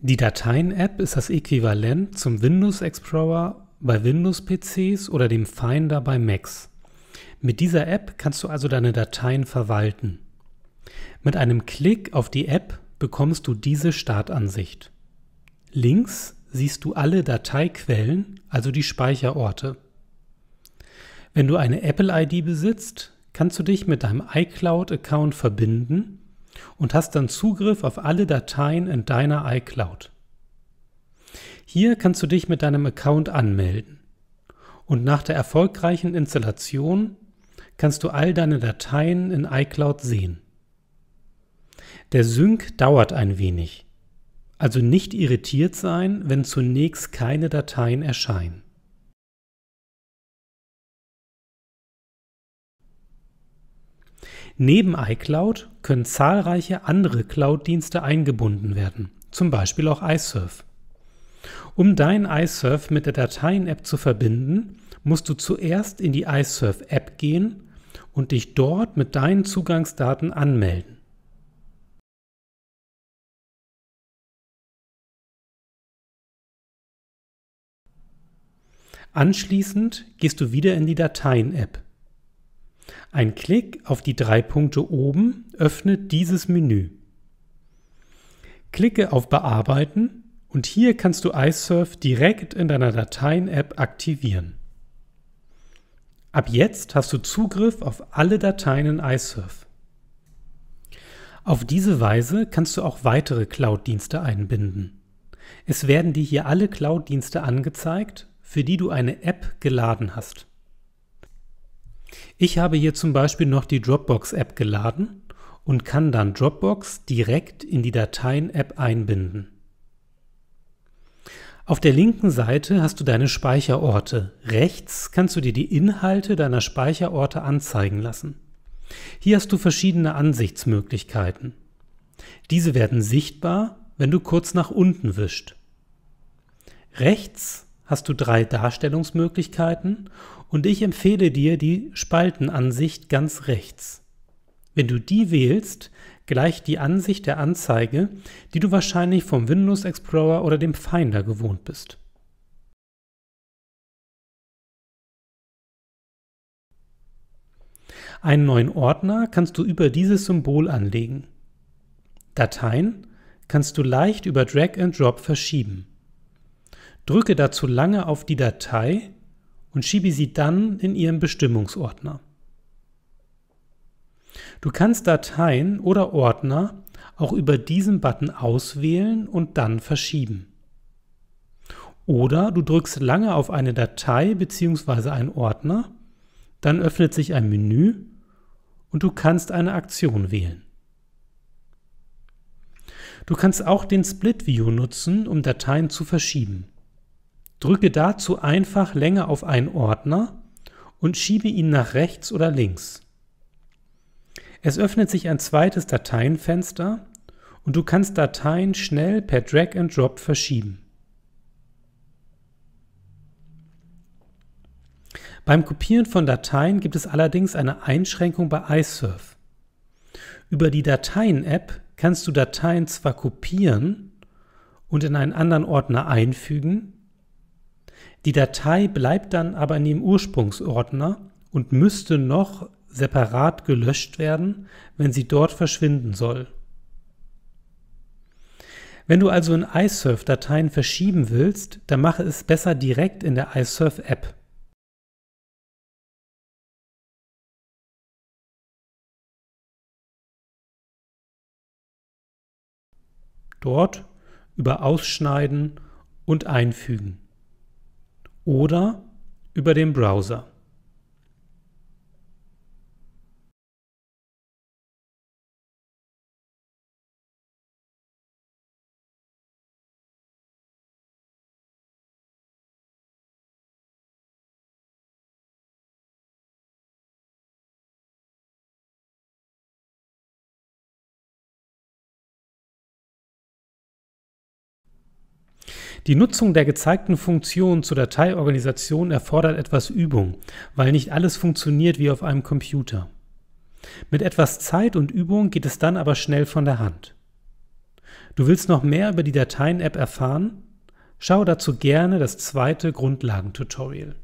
Die Dateien-App ist das Äquivalent zum Windows Explorer bei Windows-PCs oder dem Finder bei Macs. Mit dieser App kannst du also deine Dateien verwalten. Mit einem Klick auf die App bekommst du diese Startansicht. Links siehst du alle Dateiquellen, also die Speicherorte. Wenn du eine Apple-ID besitzt, kannst du dich mit deinem iCloud-Account verbinden und hast dann Zugriff auf alle Dateien in deiner iCloud. Hier kannst du dich mit deinem Account anmelden und nach der erfolgreichen Installation kannst du all deine Dateien in iCloud sehen. Der Sync dauert ein wenig, also nicht irritiert sein, wenn zunächst keine Dateien erscheinen. Neben iCloud können zahlreiche andere Cloud-Dienste eingebunden werden, zum Beispiel auch iSurf. Um dein iSurf mit der Dateien-App zu verbinden, musst du zuerst in die iSurf-App gehen und dich dort mit deinen Zugangsdaten anmelden. Anschließend gehst du wieder in die Dateien-App. Ein Klick auf die drei Punkte oben öffnet dieses Menü. Klicke auf Bearbeiten und hier kannst du iSurf direkt in deiner Dateien-App aktivieren. Ab jetzt hast du Zugriff auf alle Dateien in iSurf. Auf diese Weise kannst du auch weitere Cloud-Dienste einbinden. Es werden dir hier alle Cloud-Dienste angezeigt, für die du eine App geladen hast. Ich habe hier zum Beispiel noch die Dropbox-App geladen und kann dann Dropbox direkt in die Dateien-App einbinden. Auf der linken Seite hast du deine Speicherorte. Rechts kannst du dir die Inhalte deiner Speicherorte anzeigen lassen. Hier hast du verschiedene Ansichtsmöglichkeiten. Diese werden sichtbar, wenn du kurz nach unten wischt. Rechts hast du drei Darstellungsmöglichkeiten und ich empfehle dir die Spaltenansicht ganz rechts. Wenn du die wählst, gleicht die Ansicht der Anzeige, die du wahrscheinlich vom Windows Explorer oder dem Finder gewohnt bist. Einen neuen Ordner kannst du über dieses Symbol anlegen. Dateien kannst du leicht über Drag and Drop verschieben. Drücke dazu lange auf die Datei und schiebe sie dann in ihren Bestimmungsordner. Du kannst Dateien oder Ordner auch über diesen Button auswählen und dann verschieben. Oder du drückst lange auf eine Datei bzw. einen Ordner, dann öffnet sich ein Menü und du kannst eine Aktion wählen. Du kannst auch den Split View nutzen, um Dateien zu verschieben. Drücke dazu einfach länger auf einen Ordner und schiebe ihn nach rechts oder links. Es öffnet sich ein zweites Dateienfenster und du kannst Dateien schnell per Drag and Drop verschieben. Beim Kopieren von Dateien gibt es allerdings eine Einschränkung bei iSurf. Über die Dateien-App kannst du Dateien zwar kopieren und in einen anderen Ordner einfügen, die Datei bleibt dann aber in dem Ursprungsordner und müsste noch separat gelöscht werden, wenn sie dort verschwinden soll. Wenn du also in iSurf Dateien verschieben willst, dann mache es besser direkt in der iSurf App. Dort über Ausschneiden und Einfügen oder über den Browser. Die Nutzung der gezeigten Funktion zur Dateiorganisation erfordert etwas Übung, weil nicht alles funktioniert wie auf einem Computer. Mit etwas Zeit und Übung geht es dann aber schnell von der Hand. Du willst noch mehr über die Dateien-App erfahren? Schau dazu gerne das zweite Grundlagentutorial.